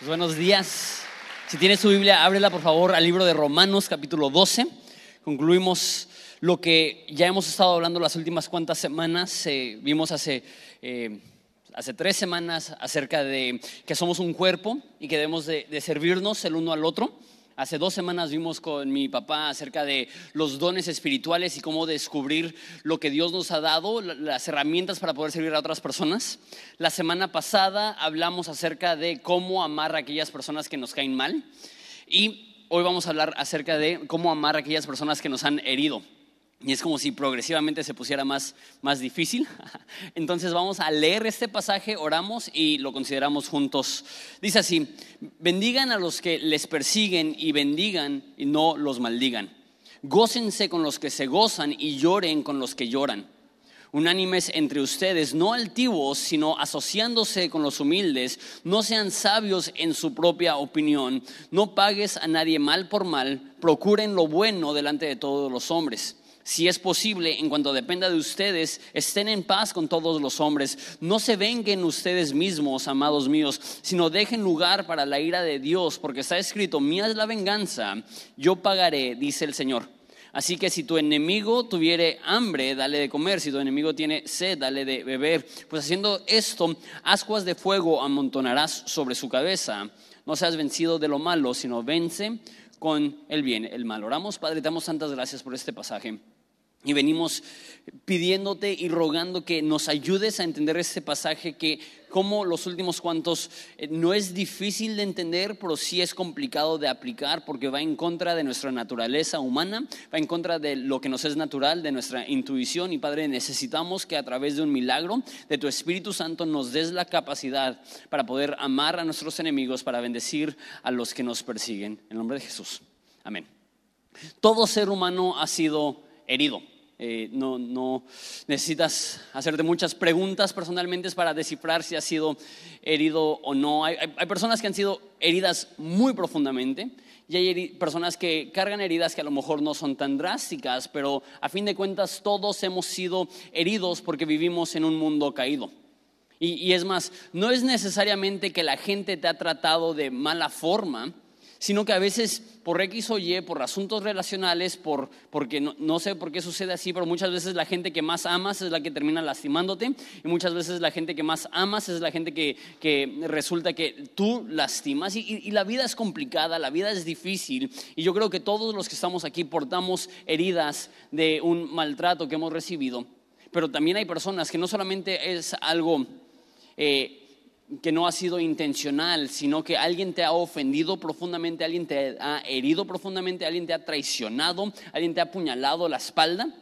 Pues buenos días. Si tienes su Biblia, ábrela por favor al libro de Romanos capítulo 12. Concluimos lo que ya hemos estado hablando las últimas cuantas semanas. Eh, vimos hace, eh, hace tres semanas acerca de que somos un cuerpo y que debemos de servirnos el uno al otro. Hace dos semanas vimos con mi papá acerca de los dones espirituales y cómo descubrir lo que Dios nos ha dado, las herramientas para poder servir a otras personas. La semana pasada hablamos acerca de cómo amar a aquellas personas que nos caen mal y hoy vamos a hablar acerca de cómo amar a aquellas personas que nos han herido. Y es como si progresivamente se pusiera más, más difícil. Entonces vamos a leer este pasaje, oramos y lo consideramos juntos. Dice así, bendigan a los que les persiguen y bendigan y no los maldigan. Gócense con los que se gozan y lloren con los que lloran. Unánimes entre ustedes, no altivos, sino asociándose con los humildes. No sean sabios en su propia opinión. No pagues a nadie mal por mal. Procuren lo bueno delante de todos los hombres si es posible, en cuanto dependa de ustedes, estén en paz con todos los hombres. No se venguen ustedes mismos, amados míos, sino dejen lugar para la ira de Dios, porque está escrito, mía es la venganza, yo pagaré, dice el Señor. Así que si tu enemigo tuviere hambre, dale de comer. Si tu enemigo tiene sed, dale de beber. Pues haciendo esto, ascuas de fuego amontonarás sobre su cabeza. No seas vencido de lo malo, sino vence con el bien, el mal. Oramos, Padre, damos tantas gracias por este pasaje. Y venimos pidiéndote y rogando que nos ayudes a entender este pasaje que como los últimos cuantos eh, no es difícil de entender, pero sí es complicado de aplicar porque va en contra de nuestra naturaleza humana, va en contra de lo que nos es natural, de nuestra intuición. Y Padre, necesitamos que a través de un milagro de tu Espíritu Santo nos des la capacidad para poder amar a nuestros enemigos, para bendecir a los que nos persiguen. En nombre de Jesús. Amén. Todo ser humano ha sido herido. Eh, no, no, necesitas hacerte muchas preguntas personalmente para descifrar si has sido herido o no. Hay, personas que han sido heridas muy profundamente y hay personas que cargan heridas que a lo mejor no son tan drásticas, pero a fin de cuentas todos hemos sido heridos porque vivimos en un mundo caído. Y es más, no es necesariamente que la gente te ha tratado de mala forma, sino que a veces por X o Y, por asuntos relacionales, por, porque no, sé por qué sucede así, pero muchas veces la gente que más amas es la que termina lastimándote y muchas veces la gente que más amas es la gente que, resulta que tú lastimas. Y, y la vida es complicada, la vida es difícil y yo creo que todos los que estamos aquí portamos heridas de un maltrato que hemos recibido, pero también hay personas que no solamente es algo... Eh, que no ha sido intencional, sino que alguien te ha ofendido profundamente, alguien te ha herido profundamente, alguien te ha traicionado, alguien te ha apuñalado la espalda.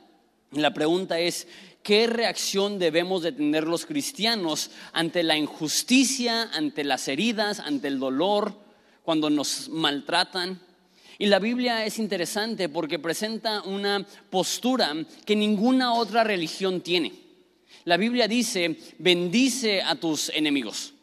Y la pregunta es, ¿qué reacción debemos de tener los cristianos ante la injusticia, ante las heridas, ante el dolor, cuando nos maltratan? Y la Biblia es interesante porque presenta una postura que ninguna otra religión tiene. La Biblia dice, bendice a tus enemigos.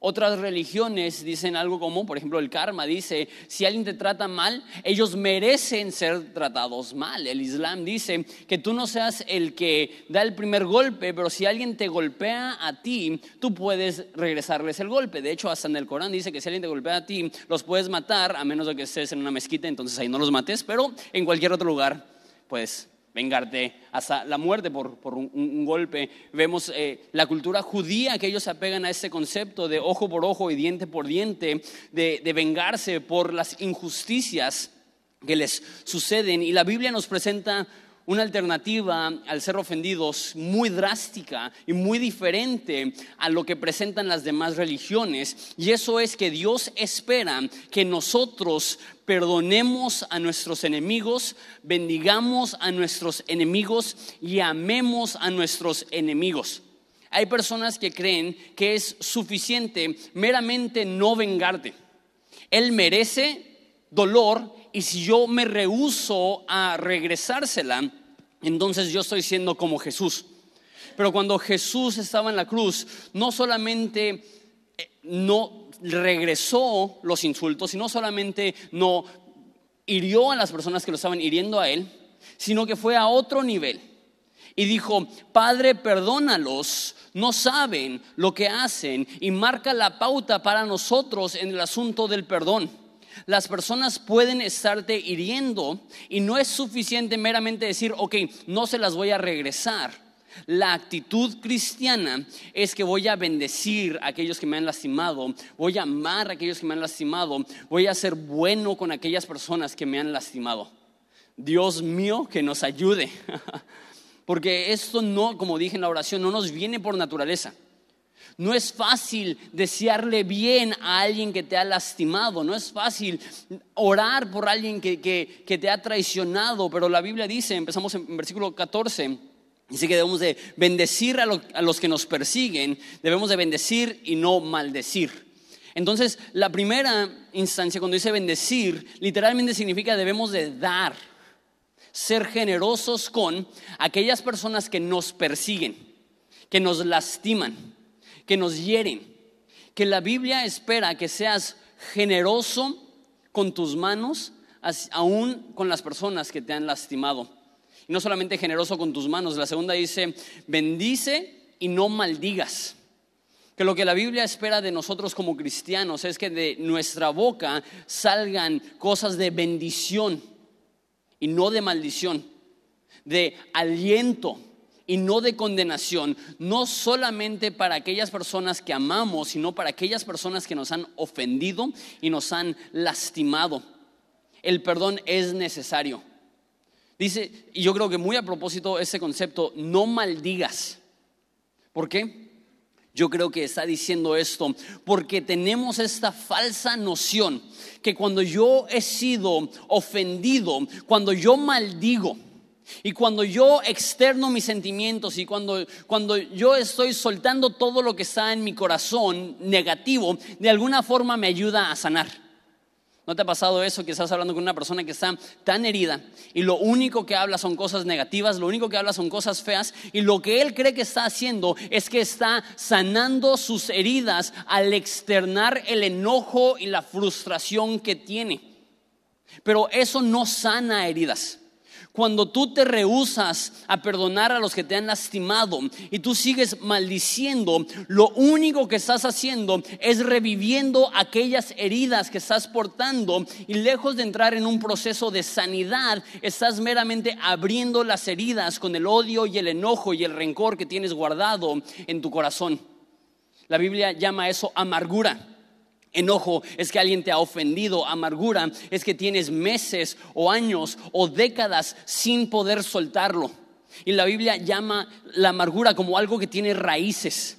Otras religiones dicen algo como, por ejemplo, el karma dice, si alguien te trata mal, ellos merecen ser tratados mal. El Islam dice que tú no seas el que da el primer golpe, pero si alguien te golpea a ti, tú puedes regresarles el golpe. De hecho, hasta en el Corán dice que si alguien te golpea a ti, los puedes matar, a menos de que estés en una mezquita, entonces ahí no los mates, pero en cualquier otro lugar, pues vengarte hasta la muerte por, un, golpe. Vemos eh, la cultura judía que ellos se apegan a ese concepto de ojo por ojo y diente por diente, de, de vengarse por las injusticias que les suceden. Y la Biblia nos presenta una alternativa al ser ofendidos muy drástica y muy diferente a lo que presentan las demás religiones. Y eso es que Dios espera que nosotros perdonemos a nuestros enemigos, bendigamos a nuestros enemigos y amemos a nuestros enemigos. Hay personas que creen que es suficiente meramente no vengarte. Él merece dolor y si yo me rehuso a regresársela, entonces yo estoy siendo como Jesús. Pero cuando Jesús estaba en la cruz, no solamente eh, no regresó los insultos, sino solamente no hirió a las personas que lo estaban hiriendo a él, sino que fue a otro nivel y dijo, Padre, perdónalos, no saben lo que hacen y marca la pauta para nosotros en el asunto del perdón. Las personas pueden estarte hiriendo y no es suficiente meramente decir, ok, no se las voy a regresar. La actitud cristiana es que voy a bendecir a aquellos que me han lastimado, voy a amar a aquellos que me han lastimado, voy a ser bueno con aquellas personas que me han lastimado. Dios mío, que nos ayude. Porque esto no, como dije en la oración, no nos viene por naturaleza. No es fácil desearle bien a alguien que te ha lastimado, no es fácil orar por alguien que, que te ha traicionado, pero la Biblia dice, empezamos en versículo 14, dice que debemos de bendecir a, a los que nos persiguen, debemos de bendecir y no maldecir. Entonces, la primera instancia cuando dice bendecir, literalmente significa debemos de dar ser generosos con aquellas personas que nos persiguen, que nos lastiman, que nos hieren. Que la Biblia espera que seas generoso con tus manos, aún con las personas que te han lastimado. Y no solamente generoso con tus manos, la segunda dice, bendice y no maldigas. Que lo que la Biblia espera de nosotros como cristianos es que de nuestra boca salgan cosas de bendición y no de maldición, de aliento y no de condenación, no solamente para aquellas personas que amamos, sino para aquellas personas que nos han ofendido y nos han lastimado. El perdón es necesario. Dice, y yo creo que muy a propósito ese concepto, no maldigas. ¿Por qué? Yo creo que está diciendo esto porque tenemos esta falsa noción que cuando yo he sido ofendido, cuando yo maldigo, y cuando yo externo mis sentimientos y cuando, cuando yo estoy soltando todo lo que está en mi corazón negativo, de alguna forma me ayuda a sanar. ¿No te ha pasado eso que estás hablando con una persona que está tan herida y lo único que habla son cosas negativas, lo único que habla son cosas feas y lo que él cree que está haciendo es que está sanando sus heridas al externar el enojo y la frustración que tiene? Pero eso no sana heridas. Cuando tú te rehusas a perdonar a los que te han lastimado y tú sigues maldiciendo, lo único que estás haciendo es reviviendo aquellas heridas que estás portando y lejos de entrar en un proceso de sanidad, estás meramente abriendo las heridas con el odio y el enojo y el rencor que tienes guardado en tu corazón. La Biblia llama eso amargura. Enojo es que alguien te ha ofendido, amargura es que tienes meses o años o décadas sin poder soltarlo. Y la Biblia llama la amargura como algo que tiene raíces.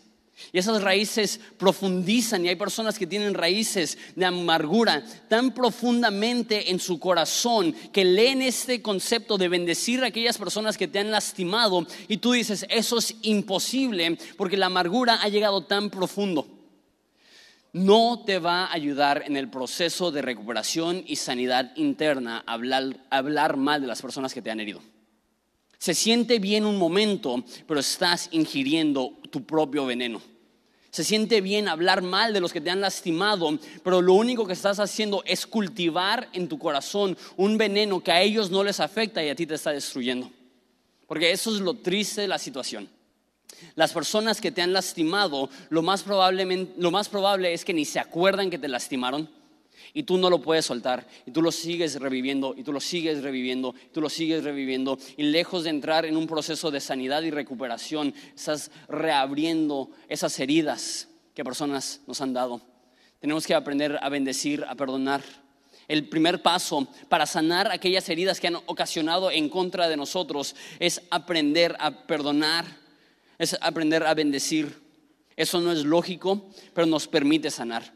Y esas raíces profundizan y hay personas que tienen raíces de amargura tan profundamente en su corazón que leen este concepto de bendecir a aquellas personas que te han lastimado y tú dices, eso es imposible porque la amargura ha llegado tan profundo no te va a ayudar en el proceso de recuperación y sanidad interna hablar, hablar mal de las personas que te han herido. Se siente bien un momento, pero estás ingiriendo tu propio veneno. Se siente bien hablar mal de los que te han lastimado, pero lo único que estás haciendo es cultivar en tu corazón un veneno que a ellos no les afecta y a ti te está destruyendo. Porque eso es lo triste de la situación. Las personas que te han lastimado, lo más, lo más probable es que ni se acuerdan que te lastimaron y tú no lo puedes soltar y tú lo sigues reviviendo y tú lo sigues reviviendo y tú lo sigues reviviendo y lejos de entrar en un proceso de sanidad y recuperación, estás reabriendo esas heridas que personas nos han dado. Tenemos que aprender a bendecir, a perdonar. El primer paso para sanar aquellas heridas que han ocasionado en contra de nosotros es aprender a perdonar es aprender a bendecir. Eso no es lógico, pero nos permite sanar.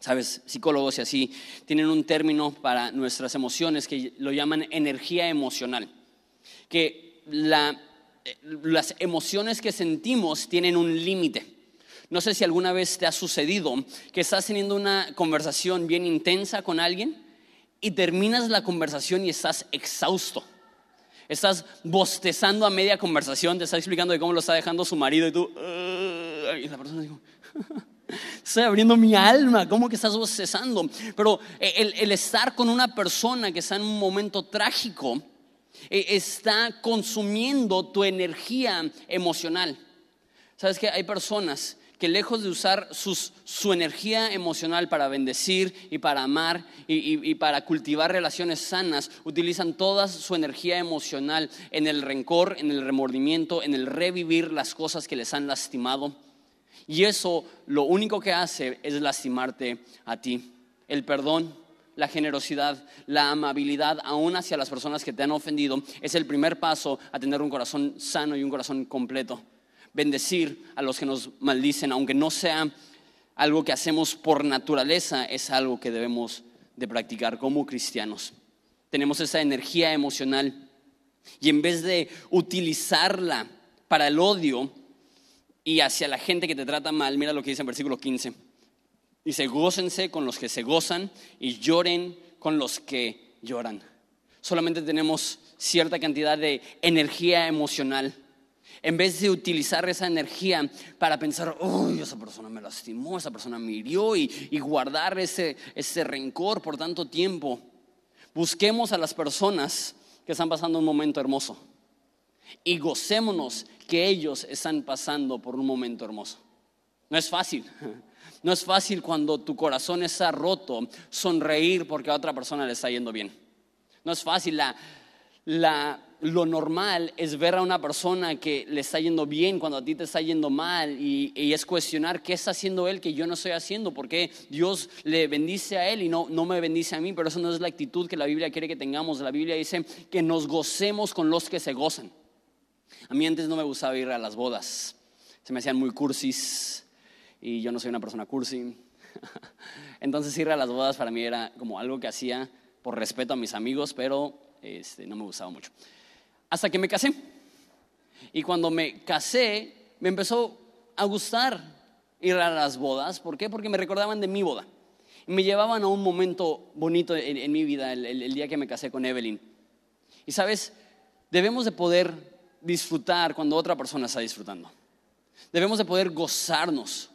Sabes, psicólogos y así tienen un término para nuestras emociones que lo llaman energía emocional. Que eh, las emociones que sentimos tienen un límite. No sé si alguna vez te ha sucedido que estás teniendo una conversación bien intensa con alguien y terminas la conversación y estás exhausto. Estás bostezando a media conversación, te está explicando de cómo lo está dejando su marido y tú, y la persona dice, estoy abriendo mi alma, ¿cómo que estás bostezando? Pero el, el estar con una persona que está en un momento trágico E- Está consumiendo tu energía emocional. ¿Sabes que Hay personas que lejos de usar su energía emocional para bendecir y para amar y para cultivar relaciones sanas, utilizan toda su energía emocional en el rencor, en el remordimiento, en el revivir las cosas que les han lastimado. Y eso lo único que hace es lastimarte a ti. El perdón, la generosidad, la amabilidad, aún hacia las personas que te han ofendido, es el primer paso a tener un corazón sano y un corazón completo. Bendecir a los que nos maldicen, aunque no sea algo que hacemos por naturaleza, es algo que debemos de practicar como cristianos. Tenemos esa energía emocional y en vez de utilizarla para el odio, y hacia la gente que te trata mal, mira lo que dice en versículo 15. Dice, gócense con los que se gozan y lloren con los que lloran. Solamente tenemos cierta cantidad de energía emocional. En vez de utilizar esa energía para pensar, uy, esa persona me lastimó, esa persona me hirió y, y guardar ese, ese rencor por tanto tiempo, busquemos a las personas que están pasando un momento hermoso y gocémonos que ellos están pasando por un momento hermoso. No es fácil. No es fácil cuando tu corazón está roto sonreír porque a otra persona le está yendo bien. No es fácil. La, la- lo normal es ver a una persona que le está yendo bien cuando a ti te está yendo mal y, es cuestionar qué está haciendo él que yo no estoy haciendo, porque Dios le bendice a él y no, no me bendice a mí, pero eso no es la actitud que la Biblia quiere que tengamos. La Biblia dice que nos gocemos con los que se gozan. A mí antes no me gustaba ir a las bodas. Se me hacían muy cursis y yo no soy una persona cursi. Entonces ir a las bodas para mí era como algo que hacía por respeto a mis amigos, pero este, no me gustaba mucho. Hasta que me casé. Y cuando me casé, me empezó a gustar ir a las bodas. ¿Por qué? Porque me recordaban de mi boda. Y me llevaban a un momento bonito en, mi vida, el- el- el día que me casé con Evelyn. Y sabes, debemos de poder disfrutar cuando otra persona está disfrutando. Debemos de poder gozarnos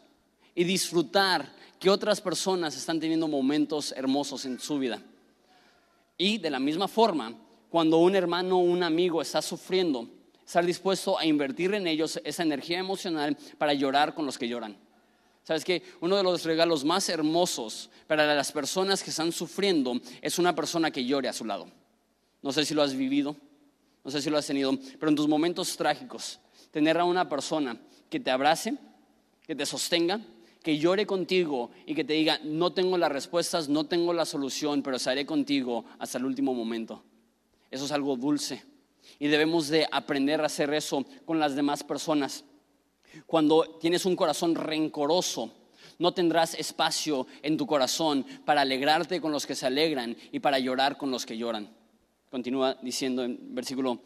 y disfrutar que otras personas están teniendo momentos hermosos en su vida. Y de la misma forma, cuando un hermano o un amigo está sufriendo, estar dispuesto a invertir en ellos esa energía emocional para llorar con los que lloran. ¿Sabes que Uno de los regalos más hermosos para las personas que están sufriendo es una persona que llore a su lado. No sé si lo has vivido, no sé si lo has tenido, pero en tus momentos trágicos, tener a una persona que te abrace, que te sostenga, que llore contigo y que te diga, no tengo las respuestas, no tengo la solución, pero estaré contigo hasta el último momento. Eso es algo dulce y debemos de aprender a hacer eso con las demás personas. Cuando tienes un corazón rencoroso, no tendrás espacio en tu corazón para alegrarte con los que se alegran y para llorar con los que lloran. Continúa diciendo en versículo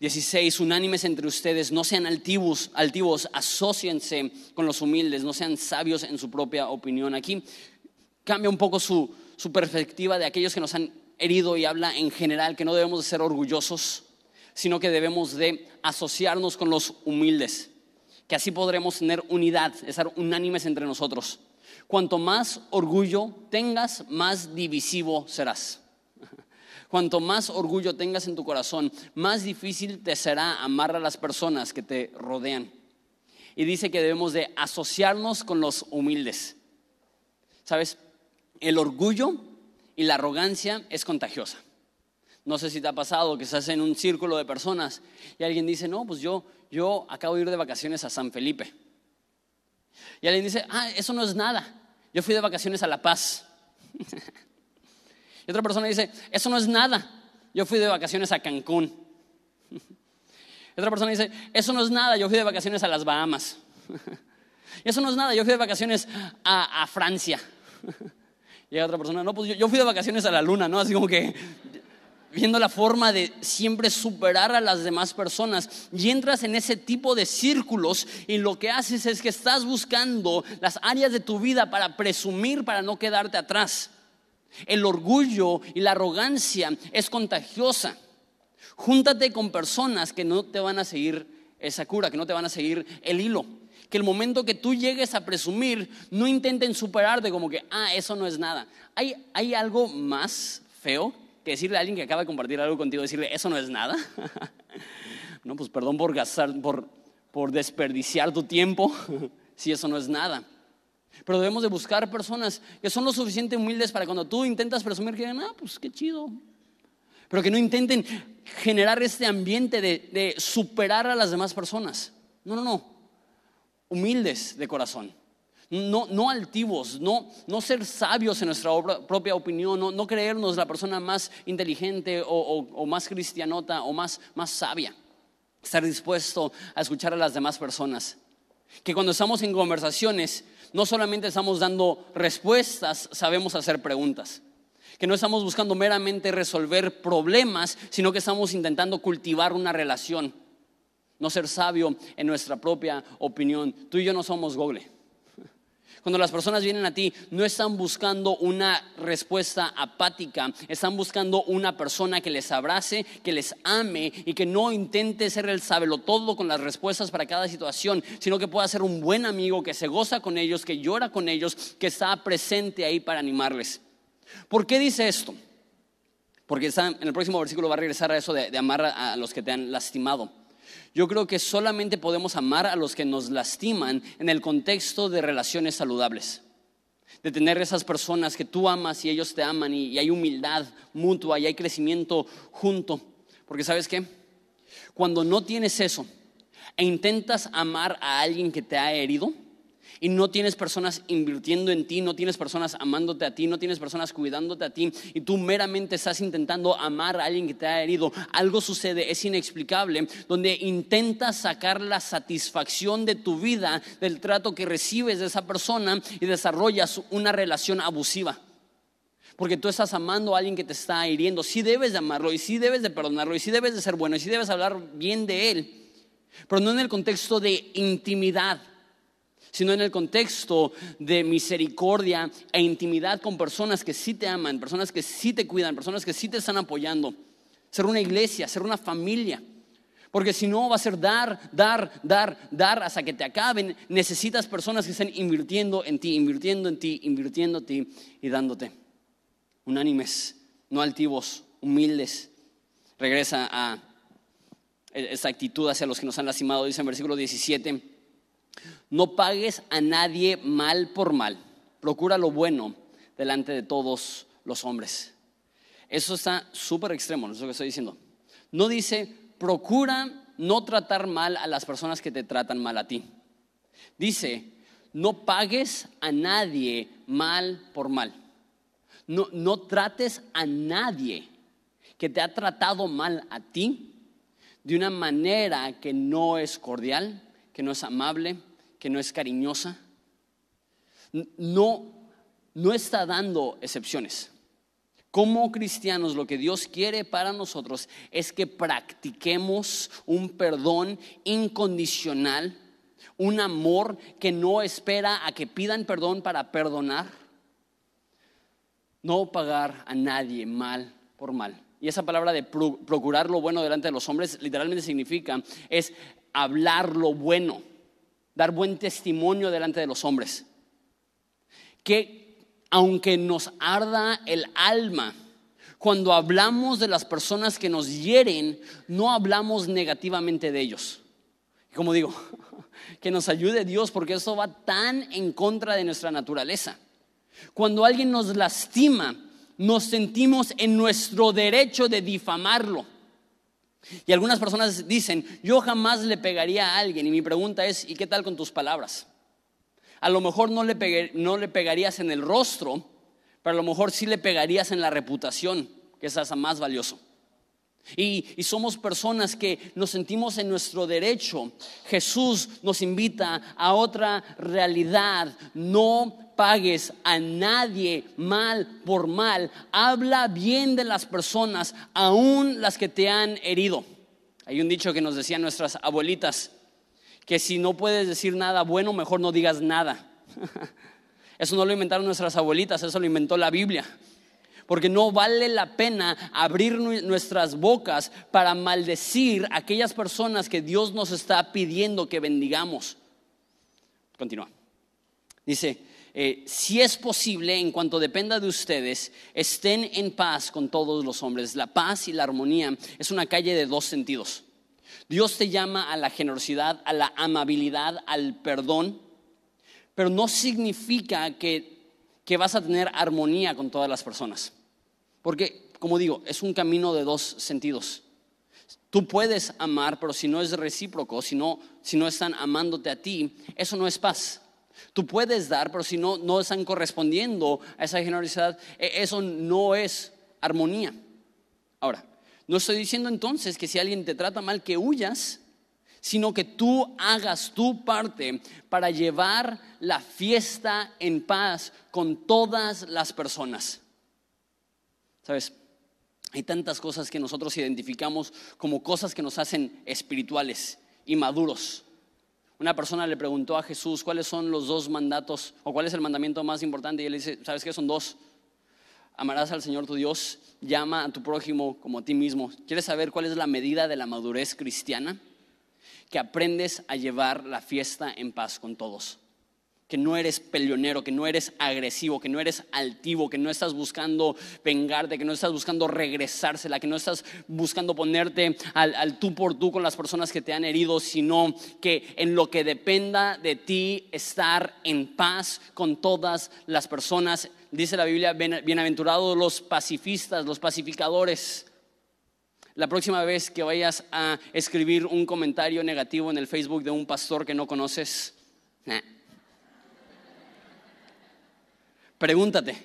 16, unánimes entre ustedes, no sean altivos, altivos, asóciense con los humildes, no sean sabios en su propia opinión. Aquí cambia un poco su, su perspectiva de aquellos que nos han herido y habla en general que no debemos de ser orgullosos, sino que debemos de asociarnos con los humildes, que así podremos tener unidad, estar unánimes entre nosotros. Cuanto más orgullo tengas, más divisivo serás. Cuanto más orgullo tengas en tu corazón, más difícil te será amar a las personas que te rodean. Y dice que debemos de asociarnos con los humildes. ¿Sabes? El orgullo y la arrogancia es contagiosa. No sé si te ha pasado que estás en un círculo de personas y alguien dice, no, pues yo, yo acabo de ir de vacaciones a San Felipe. Y alguien dice, ah, eso no es nada. Yo fui de vacaciones a La Paz. y otra persona dice, eso no es nada. Yo fui de vacaciones a Cancún. y otra persona dice, eso no es nada. Yo fui de vacaciones a las Bahamas. y eso no es nada. Yo fui de vacaciones a, a Francia. Y otra persona, no, pues yo, yo fui de vacaciones a la luna, ¿no? Así como que viendo la forma de siempre superar a las demás personas y entras en ese tipo de círculos y lo que haces es que estás buscando las áreas de tu vida para presumir, para no quedarte atrás. El orgullo y la arrogancia es contagiosa. Júntate con personas que no te van a seguir esa cura, que no te van a seguir el hilo. Que el momento que tú llegues a presumir, no intenten superarte como que, ah, eso no es nada. ¿Hay, hay algo más feo que decirle a alguien que acaba de compartir algo contigo, decirle, eso no es nada. no, pues perdón por gastar, por, por desperdiciar tu tiempo, si eso no es nada. Pero debemos de buscar personas que son lo suficiente humildes para cuando tú intentas presumir que, ah, pues qué chido. Pero que no intenten generar este ambiente de, de superar a las demás personas. No, no, no. Humildes de corazón no, no altivos, no, no ser sabios en nuestra propia opinión, no, no, creernos la persona más inteligente o, más cristianota o más, más sabia. Estar dispuesto a escuchar a las demás personas. Que cuando estamos en conversaciones, no solamente estamos dando respuestas, sabemos hacer preguntas. Que no estamos buscando meramente resolver problemas, sino que estamos intentando cultivar una relación. No ser sabio en nuestra propia opinión. Tú y yo no somos Google. Cuando las personas vienen a ti, no están buscando una respuesta apática, están buscando una persona que les abrace, que les ame y que no intente ser el sábelo todo con las respuestas para cada situación, sino que pueda ser un buen amigo que se goza con ellos, que llora con ellos, que está presente ahí para animarles. ¿Por qué dice esto? Porque en el próximo versículo va a regresar a eso de amar a los que te han lastimado. Yo creo que solamente podemos amar a los que nos lastiman en el contexto de relaciones saludables. De tener esas personas que tú amas y ellos te aman y, hay humildad mutua y hay crecimiento junto. Porque sabes qué? Cuando no tienes eso e intentas amar a alguien que te ha herido, y no tienes personas invirtiendo en ti, no tienes personas amándote a ti, no tienes personas cuidándote a ti y tú meramente estás intentando amar a alguien que te ha herido, algo sucede, es inexplicable, donde intentas sacar la satisfacción de tu vida del trato que recibes de esa persona y desarrollas una relación abusiva. Porque tú estás amando a alguien que te está hiriendo. Sí debes de amarlo y sí debes de perdonarlo y sí debes de ser bueno y sí debes hablar bien de él. Pero no en el contexto de intimidad sino en el contexto de misericordia e intimidad con personas que sí te aman, personas que sí te cuidan, personas que sí te están apoyando. Ser una iglesia, ser una familia. Porque si no va a ser dar, dar, dar, dar hasta que te acaben. Necesitas personas que estén invirtiendo en ti, invirtiendo en ti, invirtiendo en ti y dándote. Unánimes, no altivos, humildes. Regresa a esa actitud hacia los que nos han lastimado, dice en versículo 17. No pagues a nadie mal por mal. Procura lo bueno delante de todos los hombres. Eso está súper extremo, no es lo que estoy diciendo. No dice, procura no tratar mal a las personas que te tratan mal a ti. Dice, no pagues a nadie mal por mal. No, no trates a nadie que te ha tratado mal a ti de una manera que no es cordial, que no es amable, que no es cariñosa, no, no está dando excepciones. Como cristianos, lo que Dios quiere para nosotros es que practiquemos un perdón incondicional, un amor que no espera a que pidan perdón para perdonar, no pagar a nadie mal por mal. Y esa palabra de procurar lo bueno delante de los hombres literalmente significa es hablar lo bueno dar buen testimonio delante de los hombres. Que aunque nos arda el alma, cuando hablamos de las personas que nos hieren, no hablamos negativamente de ellos. como digo, que nos ayude Dios porque eso va tan en contra de nuestra naturaleza. Cuando alguien nos lastima, nos sentimos en nuestro derecho de difamarlo. Y algunas personas dicen, yo jamás le pegaría a alguien. Y mi pregunta es, ¿y qué tal con tus palabras? A lo mejor no le, no le pegarías en el rostro, pero a lo mejor sí le pegarías en la reputación, que es esa más valioso. Y, y, somos personas que nos sentimos en nuestro derecho. Jesús nos invita a otra realidad. No pagues a nadie mal por mal. Habla bien de las personas, aún las que te han herido. Hay un dicho que nos decían nuestras abuelitas, que si no puedes decir nada bueno, mejor no digas nada. Eso no lo inventaron nuestras abuelitas, eso lo inventó la Biblia. Porque no vale la pena abrir nuestras bocas para maldecir a aquellas personas que Dios nos está pidiendo que bendigamos. Continúa. Dice, eh, si es posible, en cuanto dependa de ustedes, estén en paz con todos los hombres. La paz y la armonía es una calle de dos sentidos. Dios te llama a la generosidad, a la amabilidad, al perdón, pero no significa que, que vas a tener armonía con todas las personas. Porque, como digo, es un camino de dos sentidos. Tú puedes amar, pero si no es recíproco, si no, si no están amándote a ti, eso no es paz. Tú puedes dar, pero si no, no están correspondiendo a esa generosidad, e, eso no es armonía. Ahora, no estoy diciendo entonces que si alguien te trata mal, que huyas, sino que tú hagas tu parte para llevar la fiesta en paz con todas las personas. ¿Sabes? Hay tantas cosas que nosotros identificamos como cosas que nos hacen espirituales y maduros. Una persona le preguntó a Jesús cuáles son los dos mandatos o cuál es el mandamiento más importante y él dice, ¿sabes qué? Son dos. Amarás al Señor tu Dios, llama a tu prójimo como a ti mismo. ¿Quieres saber cuál es la medida de la madurez cristiana? Que aprendes a llevar la fiesta en paz con todos que no eres peleonero, que no eres agresivo, que no eres altivo, que no estás buscando vengarte, que no estás buscando regresársela, que no estás buscando ponerte al, tú por tú con las personas que te han herido, sino que en lo que dependa de ti estar en paz con todas las personas. Dice la Biblia, bienaventurados los pacifistas, los pacificadores. La próxima vez que vayas a escribir un comentario negativo en el Facebook de un pastor que no conoces, Pregúntate,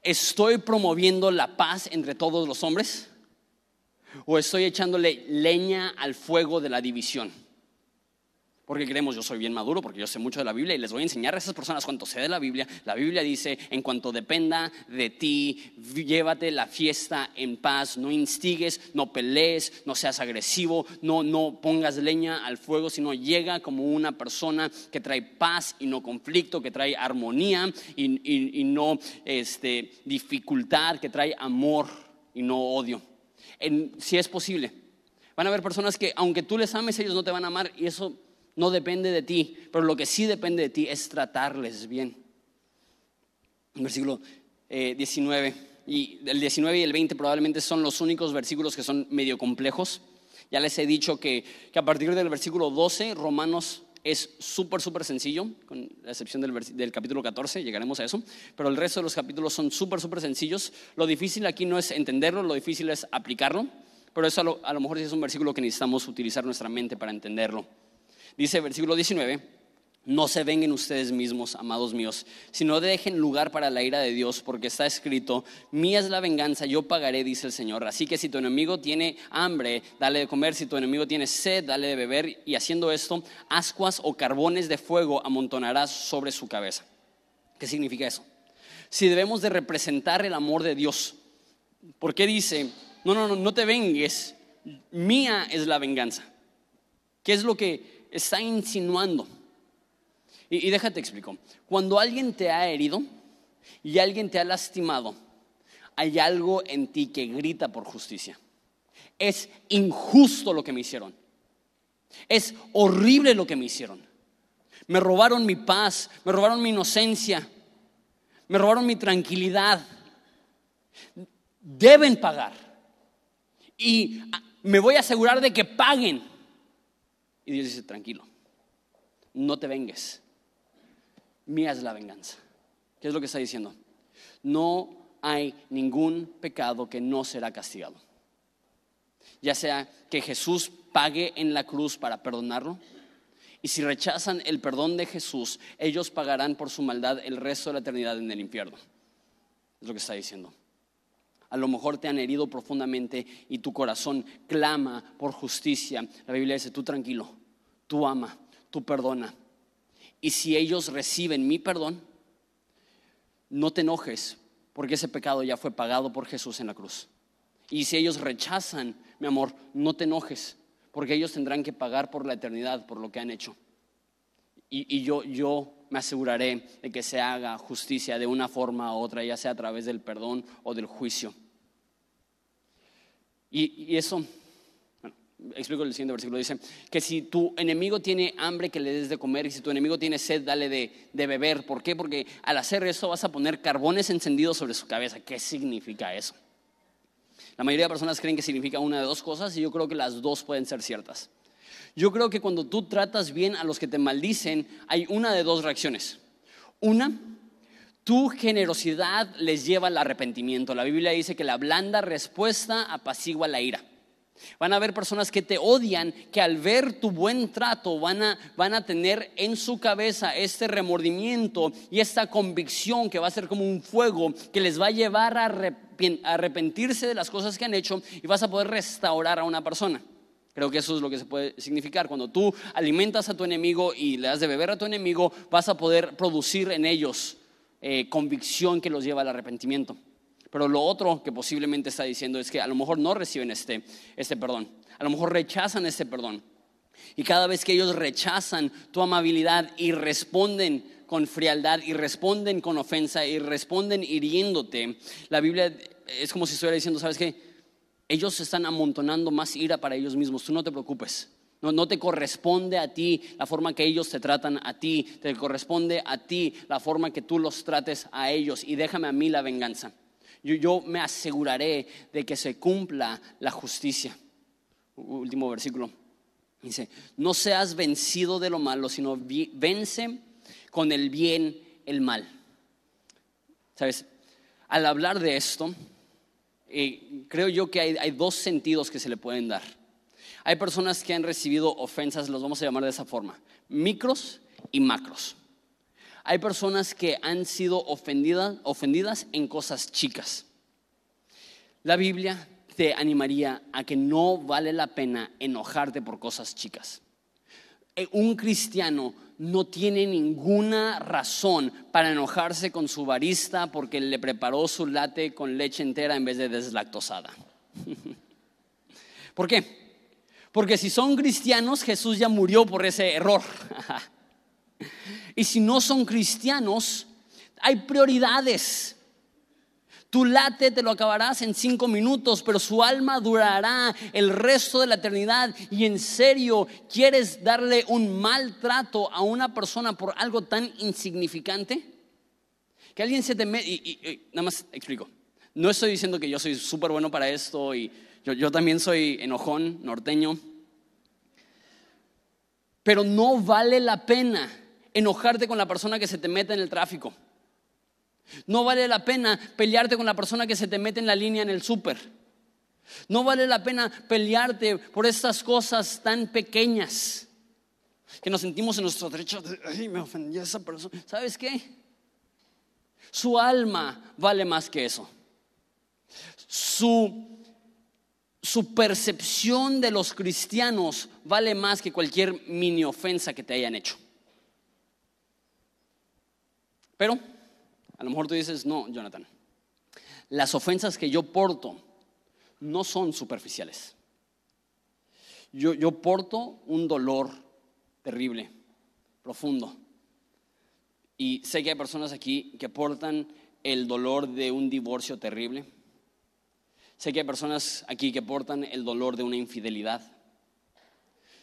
¿estoy promoviendo la paz entre todos los hombres? ¿O estoy echándole leña al fuego de la división? Porque creemos, yo soy bien maduro, porque yo sé mucho de la Biblia y les voy a enseñar a esas personas cuánto sé de la Biblia. La Biblia dice, en cuanto dependa de ti, llévate la fiesta en paz, no instigues, no pelees, no seas agresivo, no, no pongas leña al fuego, sino llega como una persona que trae paz y no conflicto, que trae armonía y, no este, dificultad, que trae amor y no odio. si es posible. Van a haber personas que aunque tú les ames, ellos no te van a amar y eso no depende de ti, pero lo que sí depende de ti es tratarles bien. Versículo 19, eh, y el 19 y el 20 probablemente son los únicos versículos que son medio complejos. Ya les he dicho que, a partir del versículo 12, Romanos es súper, súper sencillo, con la excepción del, del, capítulo 14, llegaremos a eso, pero el resto de los capítulos son súper, súper sencillos. Lo difícil aquí no es entenderlo, lo difícil es aplicarlo, pero eso a lo, a lo mejor es un versículo que necesitamos utilizar nuestra mente para entenderlo. Dice versículo 19, no se vengan ustedes mismos, amados míos, sino dejen lugar para la ira de Dios, porque está escrito, mía es la venganza, yo pagaré, dice el Señor. Así que si tu enemigo tiene hambre, dale de comer, si tu enemigo tiene sed, dale de beber, y haciendo esto, ascuas o carbones de fuego amontonarás sobre su cabeza. ¿Qué significa eso? Si debemos de representar el amor de Dios, ¿por qué dice, no, no, no, no te vengues, mía es la venganza? ¿Qué es lo que está insinuando. Y, déjate explico. Cuando alguien te ha herido y alguien te ha lastimado, hay algo en ti que grita por justicia. Es injusto lo que me hicieron. Es horrible lo que me hicieron. Me robaron mi paz, me robaron mi inocencia, me robaron mi tranquilidad. Deben pagar. Y me voy a asegurar de que paguen. Y Dios dice, tranquilo, no te vengues. Mía es la venganza. ¿Qué es lo que está diciendo? No hay ningún pecado que no será castigado. Ya sea que Jesús pague en la cruz para perdonarlo. Y si rechazan el perdón de Jesús, ellos pagarán por su maldad el resto de la eternidad en el infierno. Es lo que está diciendo. A lo mejor te han herido profundamente y tu corazón clama por justicia. La Biblia dice, tú tranquilo, tú ama, tú perdona. Y si ellos reciben mi perdón, no te enojes, porque ese pecado ya fue pagado por Jesús en la cruz. Y si ellos rechazan, mi amor, no te enojes, porque ellos tendrán que pagar por la eternidad, por lo que han hecho. Y, yo, yo me aseguraré de que se haga justicia de una forma u otra, ya sea a través del perdón o del juicio. Y, eso, explico el siguiente versículo, dice que si tu enemigo tiene hambre, que le des de comer, y si tu enemigo tiene sed, dale de, de, beber. ¿Por qué? Porque al hacer eso vas a poner carbones encendidos sobre su cabeza. ¿Qué significa eso? La mayoría de personas creen que significa una de dos cosas y yo creo que las dos pueden ser ciertas. Yo creo que cuando tú tratas bien a los que te maldicen, hay una de dos reacciones. Una, tu generosidad les lleva al arrepentimiento. La Biblia dice que la blanda respuesta apacigua la ira. Van a haber personas que te odian, que al ver tu buen trato van a, van a tener en su cabeza este remordimiento y esta convicción que va a ser como un fuego que les va a llevar a arrepentirse de las cosas que han hecho y vas a poder restaurar a una persona. Creo que eso es lo que se puede significar. Cuando tú alimentas a tu enemigo y le das de beber a tu enemigo, vas a poder producir en ellos eh, convicción que los lleva al arrepentimiento. Pero lo otro que posiblemente está diciendo es que a lo mejor no reciben este, este perdón. A lo mejor rechazan este perdón. Y cada vez que ellos rechazan tu amabilidad y responden con frialdad y responden con ofensa y responden hiriéndote, la Biblia es como si estuviera diciendo, ¿sabes qué? Ellos están amontonando más ira para ellos mismos, tú no te preocupes. No, te corresponde a ti la forma que ellos te tratan a ti, te corresponde a ti la forma que tú los trates a ellos y déjame a mí la venganza yo, me aseguraré de que se cumpla la justicia. Último versículo. Dice, no seas vencido de lo malo, sino vence con el bien el mal. ¿Sabes? Al hablar de esto, eh, creo yo que hay dos sentidos que se le pueden dar. Hay personas que han recibido ofensas, los vamos a llamar de esa forma, micros y macros. Hay personas que han sido ofendidas, ofendidas en cosas chicas. La Biblia te animaría a que no vale la pena enojarte por cosas chicas. Eh, un cristiano no tiene ninguna razón para enojarse con su barista porque le preparó su latte con leche entera en vez de deslactosada. ¿Por qué? Porque si son cristianos, Jesús ya murió por ese error. Y si no son cristianos, hay prioridades. Tu late te lo acabarás en cinco minutos, pero su alma durará el resto de la eternidad. Y en serio, ¿quieres darle un maltrato a una persona por algo tan insignificante? Que alguien se te mete. Y, nada más explico. No estoy diciendo que yo soy súper bueno para esto y yo, también soy enojón, norteño. Pero no vale la pena enojarte con la persona que se te mete en el tráfico. No vale la pena pelearte con la persona que se te mete en la línea en el súper. No vale la pena pelearte por estas cosas tan pequeñas que nos sentimos en nuestro derecho de, ay, me ofendí a esa persona. ¿Sabes qué? Su alma vale más que eso. Su, su percepción de los cristianos vale más que cualquier mini ofensa que te hayan hecho. Pero a lo mejor tú dices, no, Jonathan, las ofensas que yo porto no son superficiales. Yo, yo porto un dolor terrible, profundo. Y sé que hay personas aquí que portan el dolor de un divorcio terrible. Sé que hay personas aquí que portan el dolor de una infidelidad.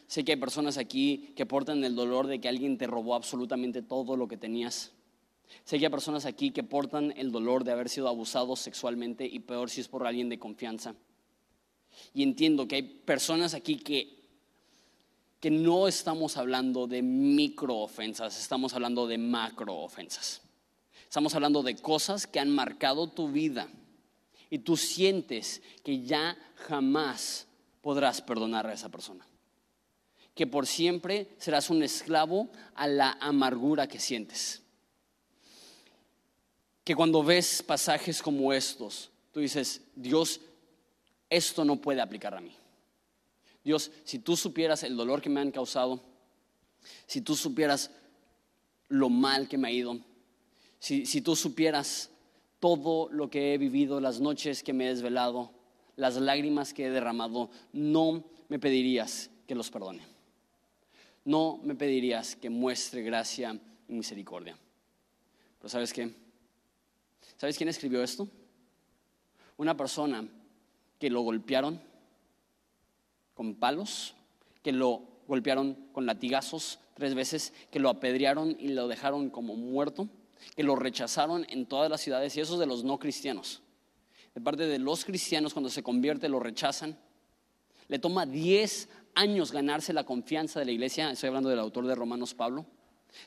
Sé que hay personas aquí que portan el dolor de que alguien te robó absolutamente todo lo que tenías. Sé que hay personas aquí que portan el dolor de haber sido abusados sexualmente y peor si es por alguien de confianza. Y entiendo que hay personas aquí que, que no estamos hablando de microofensas, estamos hablando de macroofensas. Estamos hablando de cosas que han marcado tu vida y tú sientes que ya jamás podrás perdonar a esa persona. Que por siempre serás un esclavo a la amargura que sientes que cuando ves pasajes como estos, tú dices, Dios, esto no puede aplicar a mí. Dios, si tú supieras el dolor que me han causado, si tú supieras lo mal que me ha ido, si, si tú supieras todo lo que he vivido, las noches que me he desvelado, las lágrimas que he derramado, no me pedirías que los perdone. No me pedirías que muestre gracia y misericordia. Pero sabes qué? ¿Sabes quién escribió esto? Una persona que lo golpearon con palos, que lo golpearon con latigazos tres veces, que lo apedrearon y lo dejaron como muerto, que lo rechazaron en todas las ciudades, y eso es de los no cristianos. De parte de los cristianos, cuando se convierte, lo rechazan. Le toma 10 años ganarse la confianza de la iglesia, estoy hablando del autor de Romanos, Pablo.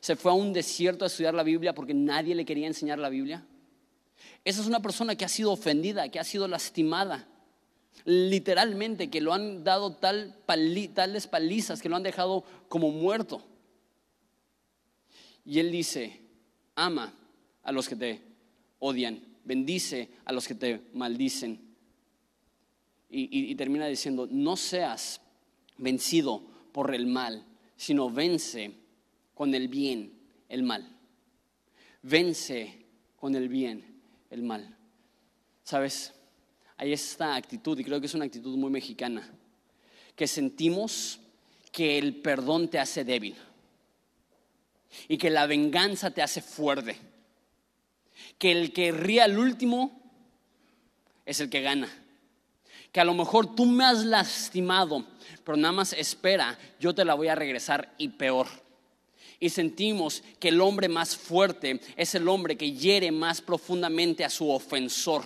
Se fue a un desierto a estudiar la Biblia porque nadie le quería enseñar la Biblia. Esa es una persona que ha sido ofendida, que ha sido lastimada. Literalmente, que lo han dado tal tales palizas, que lo han dejado como muerto. Y él dice, ama a los que te odian, bendice a los que te maldicen. Y, termina diciendo, no seas vencido por el mal, sino vence con el bien el mal. Vence con el bien el mal. ¿Sabes? Hay esta actitud, y creo que es una actitud muy mexicana, que sentimos que el perdón te hace débil y que la venganza te hace fuerte. Que el que ríe al último es el que gana. Que a lo mejor tú me has lastimado, pero nada más espera, yo te la voy a regresar y peor. Y sentimos que el hombre más fuerte es el hombre que hiere más profundamente a su ofensor.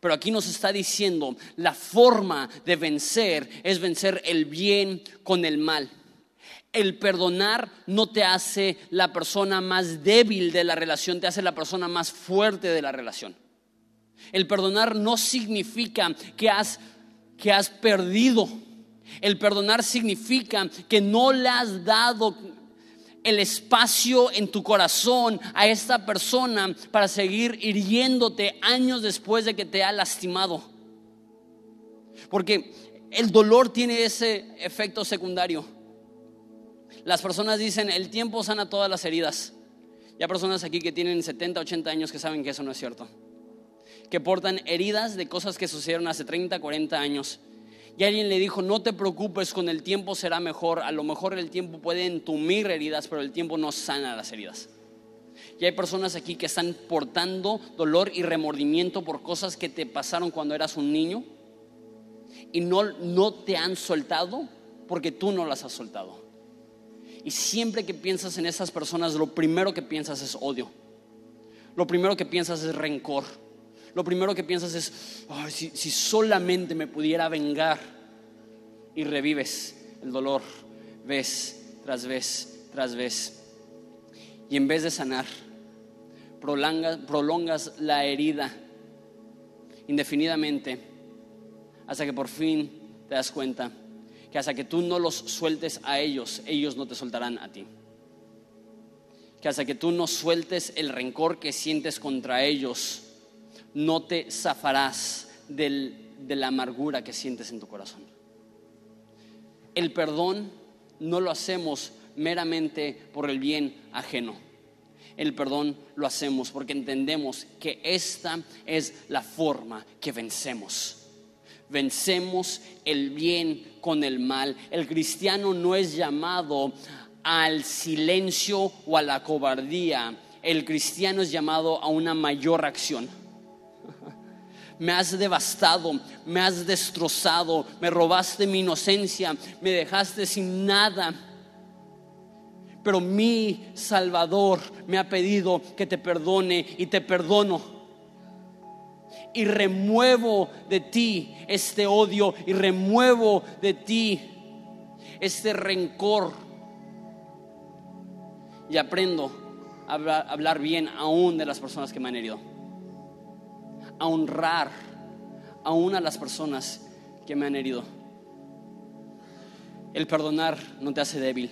Pero aquí nos está diciendo, la forma de vencer es vencer el bien con el mal. El perdonar no te hace la persona más débil de la relación, te hace la persona más fuerte de la relación. El perdonar no significa que has, que has perdido. El perdonar significa que no le has dado el espacio en tu corazón a esta persona para seguir hiriéndote años después de que te ha lastimado. Porque el dolor tiene ese efecto secundario las personas dicen, el tiempo sana todas las heridas. Y hay personas aquí que tienen 70, 80 años que saben que eso no es cierto. Que portan heridas de cosas que sucedieron hace 30, 40 años. Y alguien le dijo, no te preocupes, con el tiempo será mejor. A lo mejor el tiempo puede entumir heridas, pero el tiempo no sana las heridas. Y hay personas aquí que están portando dolor y remordimiento por cosas que te pasaron cuando eras un niño y no, no te han soltado porque tú no las has soltado. Y siempre que piensas en esas personas, lo primero que piensas es odio. Lo primero que piensas es rencor. Lo primero que piensas es, si, si solamente me pudiera vengar. Y revives el dolor vez tras vez tras vez. Y en vez de sanar, prolongas la herida indefinidamente hasta que por fin te das cuenta que hasta que tú no los sueltes a ellos, ellos no te soltarán a ti. Que hasta que tú no sueltes el rencor que sientes contra ellos, no te zafarás de la amargura que sientes en tu corazón. El perdón no lo hacemos meramente por el bien ajeno. El perdón lo hacemos porque entendemos que esta es la forma que vencemos vencemos el bien con el mal. El cristiano no es llamado al silencio o a la cobardía. El cristiano es llamado a una mayor acción. Me has devastado, me has destrozado, me robaste mi inocencia, me dejaste sin nada. Pero mi Salvador me ha pedido que te perdone y te perdono y remuevo de ti este odio y remuevo de ti este rencor. Y aprendo a hablar, bien aún de las personas que me han herido. A honrar aún a las personas que me han herido. El perdonar no te hace débil,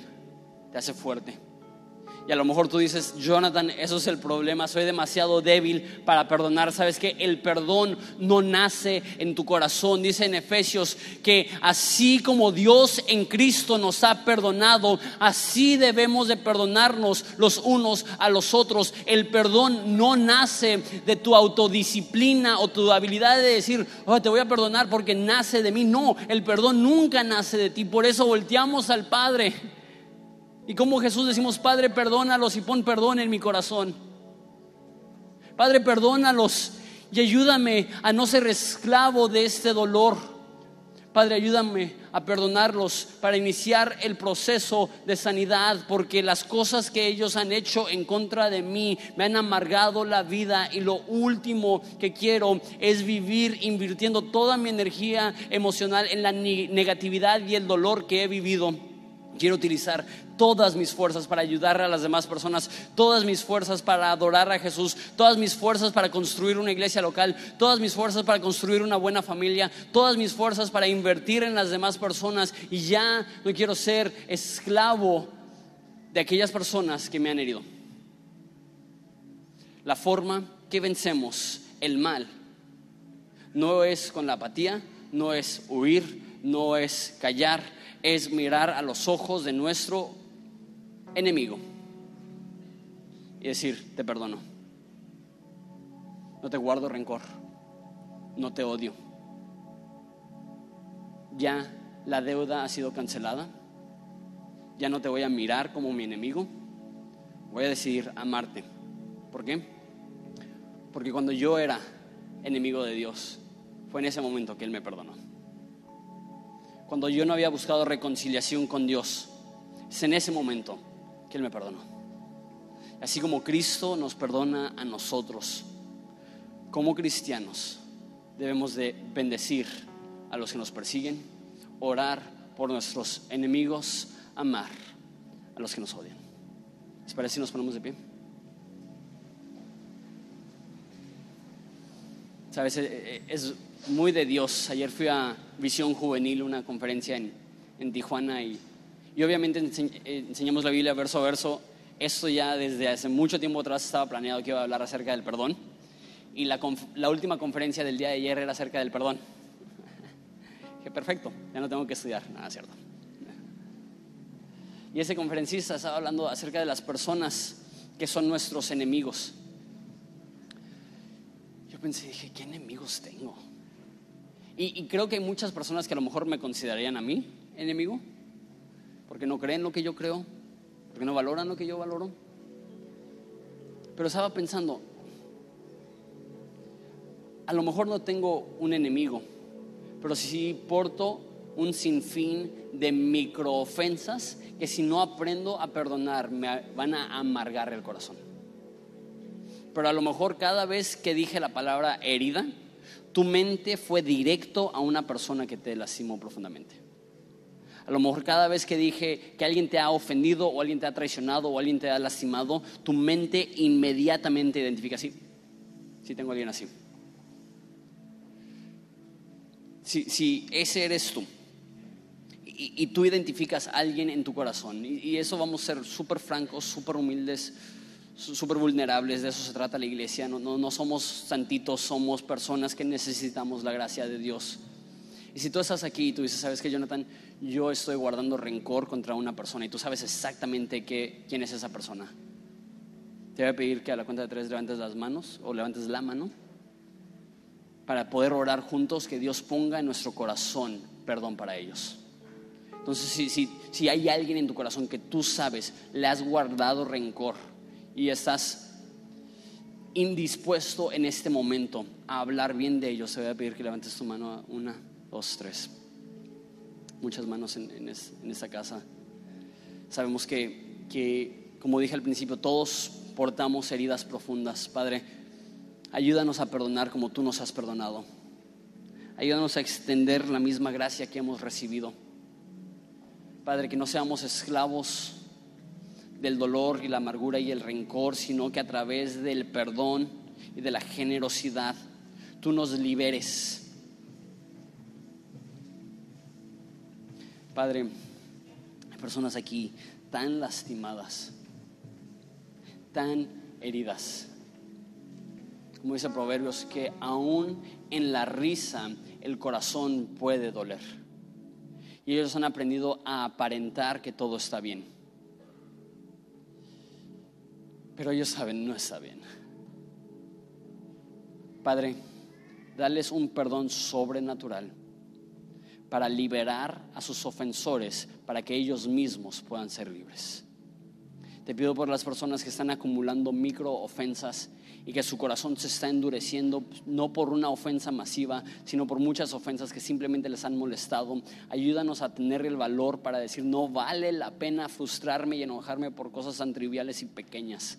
te hace fuerte. Y a lo mejor tú dices, Jonathan, eso es el problema, soy demasiado débil para perdonar. Sabes que el perdón no nace en tu corazón. Dice en Efesios que así como Dios en Cristo nos ha perdonado, así debemos de perdonarnos los unos a los otros. El perdón no nace de tu autodisciplina o tu habilidad de decir, oh, te voy a perdonar porque nace de mí. No, el perdón nunca nace de ti. Por eso volteamos al Padre y como Jesús decimos, Padre, perdónalos y pon perdón en mi corazón. Padre, perdónalos y ayúdame a no ser esclavo de este dolor. Padre, ayúdame a perdonarlos para iniciar el proceso de sanidad, porque las cosas que ellos han hecho en contra de mí me han amargado la vida y lo último que quiero es vivir invirtiendo toda mi energía emocional en la negatividad y el dolor que he vivido. Quiero utilizar todas mis fuerzas para ayudar a las demás personas, todas mis fuerzas para adorar a Jesús, todas mis fuerzas para construir una iglesia local, todas mis fuerzas para construir una buena familia, todas mis fuerzas para invertir en las demás personas y ya no quiero ser esclavo de aquellas personas que me han herido. La forma que vencemos el mal no es con la apatía, no es huir, no es callar, es mirar a los ojos de nuestro enemigo y decir, te perdono. No te guardo rencor, no te odio. Ya la deuda ha sido cancelada, ya no te voy a mirar como mi enemigo, voy a decidir amarte. ¿Por qué? Porque cuando yo era enemigo de Dios, fue en ese momento que Él me perdonó. Cuando yo no había buscado reconciliación con Dios, es en ese momento que Él me perdonó. Así como Cristo nos perdona a nosotros, como cristianos, debemos de bendecir a los que nos persiguen, orar por nuestros enemigos, amar a los que nos odian. ¿Les parece si nos ponemos de pie? Sabes, eh, eh, es muy de Dios. Ayer fui a Visión Juvenil, una conferencia en, en Tijuana y y obviamente enseñamos la Biblia verso a verso. Esto ya desde hace mucho tiempo atrás estaba planeado que iba a hablar acerca del perdón. Y la, la última conferencia del día de ayer era acerca del perdón. que perfecto, ya no tengo que estudiar, nada cierto. Y ese conferencista estaba hablando acerca de las personas que son nuestros enemigos. Yo pensé, dije, ¿qué enemigos tengo? Y, y creo que hay muchas personas que a lo mejor me considerarían a mí enemigo porque no creen lo que yo creo, porque no valoran lo que yo valoro. Pero estaba pensando, a lo mejor no tengo un enemigo, pero sí porto un sinfín de microofensas que si no aprendo a perdonar me van a amargar el corazón. Pero a lo mejor cada vez que dije la palabra herida, tu mente fue directo a una persona que te lastimó profundamente. A lo mejor cada vez que dije que alguien te ha ofendido o alguien te ha traicionado o alguien te ha lastimado, tu mente inmediatamente identifica, sí, sí tengo a alguien así. Si, ese eres tú y, tú identificas a alguien en tu corazón, y, eso vamos a ser súper francos, súper humildes, súper vulnerables, de eso se trata la iglesia, no, no somos santitos, somos personas que necesitamos la gracia de Dios. Y si tú estás aquí y tú dices, ¿sabes qué, Jonathan? Yo estoy guardando rencor contra una persona y tú sabes exactamente quién es esa persona. Te voy a pedir que a la cuenta de tres levantes las manos o levantes la mano para poder orar juntos que Dios ponga en nuestro corazón perdón para ellos. Entonces, si, si, si hay alguien en tu corazón que tú sabes, le has guardado rencor y estás indispuesto en este momento a hablar bien de ellos, te voy a pedir que levantes tu mano una dos, tres. Muchas manos en, esta casa. Sabemos que, que, como dije al principio, todos portamos heridas profundas. Padre, ayúdanos a perdonar como tú nos has perdonado. Ayúdanos a extender la misma gracia que hemos recibido. Padre, que no seamos esclavos del dolor y la amargura y el rencor, sino que a través del perdón y de la generosidad tú nos liberes Padre, hay personas aquí tan lastimadas, tan heridas. Como dice Proverbios, que aún en la risa el corazón puede doler. Y ellos han aprendido a aparentar que todo está bien. Pero ellos saben, no está bien. Padre, dales un perdón sobrenatural para liberar a sus ofensores, para que ellos mismos puedan ser libres. Te pido por las personas que están acumulando micro ofensas y que su corazón se está endureciendo, no por una ofensa masiva, sino por muchas ofensas que simplemente les han molestado. Ayúdanos a tener el valor para decir, no vale la pena frustrarme y enojarme por cosas tan triviales y pequeñas.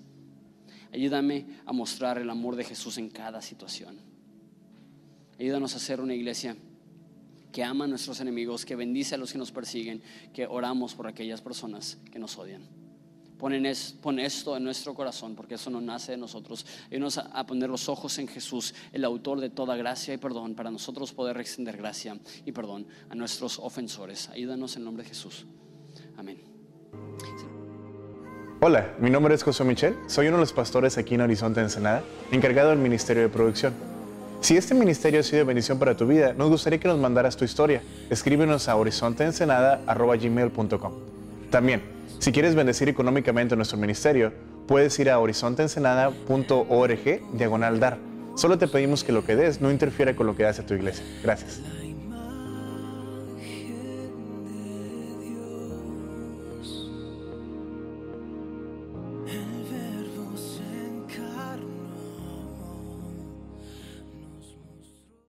Ayúdame a mostrar el amor de Jesús en cada situación. Ayúdanos a ser una iglesia que ama a nuestros enemigos, que bendice a los que nos persiguen, que oramos por aquellas personas que nos odian. Pon, esto en nuestro corazón, porque eso no nace de nosotros. Ayúdanos a, a poner los ojos en Jesús, el autor de toda gracia y perdón, para nosotros poder extender gracia y perdón a nuestros ofensores. Ayúdanos en nombre de Jesús. Amén. Hola, mi nombre es José Michel, soy uno de los pastores aquí en Horizonte Ensenada, encargado del Ministerio de Producción. Si este ministerio ha sido de bendición para tu vida, nos gustaría que nos mandaras tu historia. Escríbenos a horizonteensenada.gmail.com También, si quieres bendecir económicamente nuestro ministerio, puedes ir a horizonteensenada.org diagonal dar. Solo te pedimos que lo que des no interfiera con lo que hace tu iglesia. Gracias.